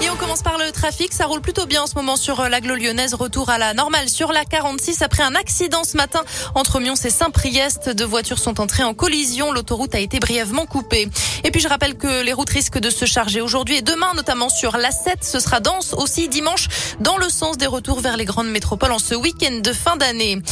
Et on commence par le trafic. Ça roule plutôt bien en ce moment sur euh, l'aglo lyonnaise. Retour à la normale sur la 46 après un accident ce matin entre Mions et Saint-Priest. Deux voitures sont entrées en collision. L'autoroute a été brièvement coupée. Et puis je rappelle que les routes risquent de se charger aujourd'hui et demain, notamment sur l'A7. Ce sera dense aussi dimanche dans le sens des retours vers les grandes métropoles en ce week-end de fin d'année.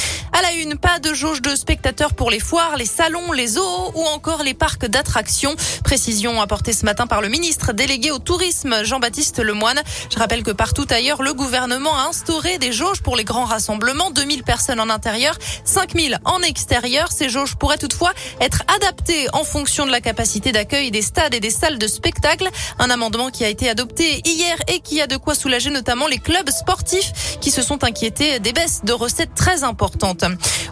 À la une, pas de jauge de spectateurs pour les foires, les salons, les zoos ou encore les parcs d'attractions. Précision apportée ce matin par le ministre délégué au tourisme, Jean-Baptiste Lemoine. Je rappelle que partout ailleurs, le gouvernement a instauré des jauges pour les grands rassemblements, 2000 personnes en intérieur, 5000 en extérieur. Ces jauges pourraient toutefois être adaptées en fonction de la capacité d'accueil des stades et des salles de spectacle. Un amendement qui a été adopté hier et qui a de quoi soulager notamment les clubs sportifs qui se sont inquiétés des baisses de recettes très importantes.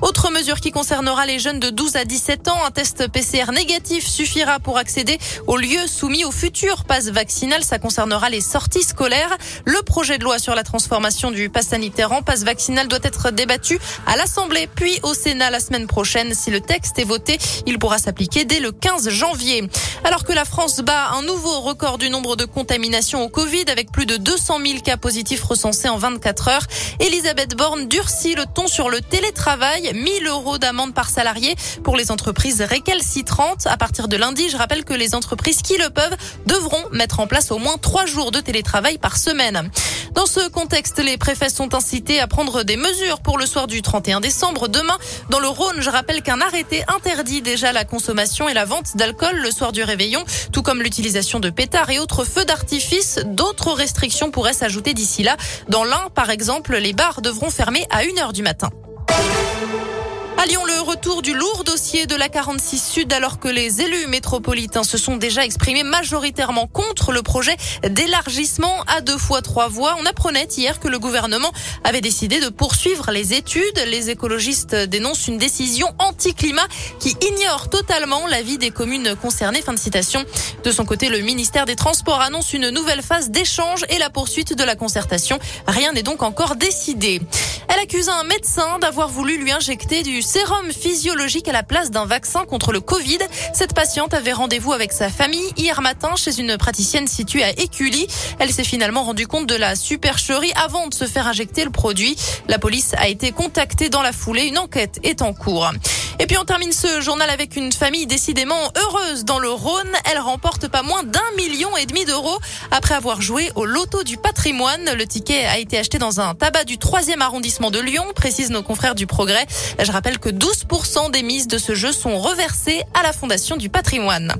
Autre mesure qui concernera les jeunes de 12 à 17 ans, un test PCR négatif suffira pour accéder aux lieux soumis au futur pass vaccinal. Ça concernera les sorties scolaires. Le projet de loi sur la transformation du pass sanitaire en pass vaccinal doit être débattu à l'Assemblée puis au Sénat la semaine prochaine. Si le texte est voté, il pourra s'appliquer dès le 15 janvier. Alors que la France bat un nouveau record du nombre de contaminations au Covid avec plus de 200 000 cas positifs recensés en 24 heures, Elisabeth Borne durcit le ton sur le télétravail. 1000 euros d'amende par salarié pour les entreprises récalcitrantes. À partir de lundi, je rappelle que les entreprises qui le peuvent devront mettre en place au moins trois jours de télétravail par semaine. Dans ce contexte, les préfets sont incités à prendre des mesures pour le soir du 31 décembre. Demain, dans le Rhône, je rappelle qu'un arrêté interdit déjà la consommation et la vente d'alcool le soir du réveillon, tout comme l'utilisation de pétards et autres feux d'artifice. D'autres restrictions pourraient s'ajouter d'ici là. Dans l'un, par exemple, les bars devront fermer à 1h du matin. À Lyon, le retour du lourd dossier de la 46 Sud alors que les élus métropolitains se sont déjà exprimés majoritairement contre le projet d'élargissement à deux fois trois voies. On apprenait hier que le gouvernement avait décidé de poursuivre les études. Les écologistes dénoncent une décision anti-climat qui ignore totalement l'avis des communes concernées. Fin de citation. De son côté, le ministère des Transports annonce une nouvelle phase d'échange et la poursuite de la concertation. Rien n'est donc encore décidé. Elle accuse un médecin d'avoir voulu lui injecter du sérum physiologique à la place d'un vaccin contre le Covid. Cette patiente avait rendez-vous avec sa famille hier matin chez une praticienne située à Écully. Elle s'est finalement rendue compte de la supercherie avant de se faire injecter le produit. La police a été contactée dans la foulée. Une enquête est en cours. Et puis on termine ce journal avec une famille décidément heureuse dans le Rhône. Elle remporte pas moins d'un million et demi d'euros après avoir joué au loto du patrimoine. Le ticket a été acheté dans un tabac du 3e arrondissement de Lyon, précisent nos confrères du Progrès. Je rappelle que 12% des mises de ce jeu sont reversées à la Fondation du patrimoine.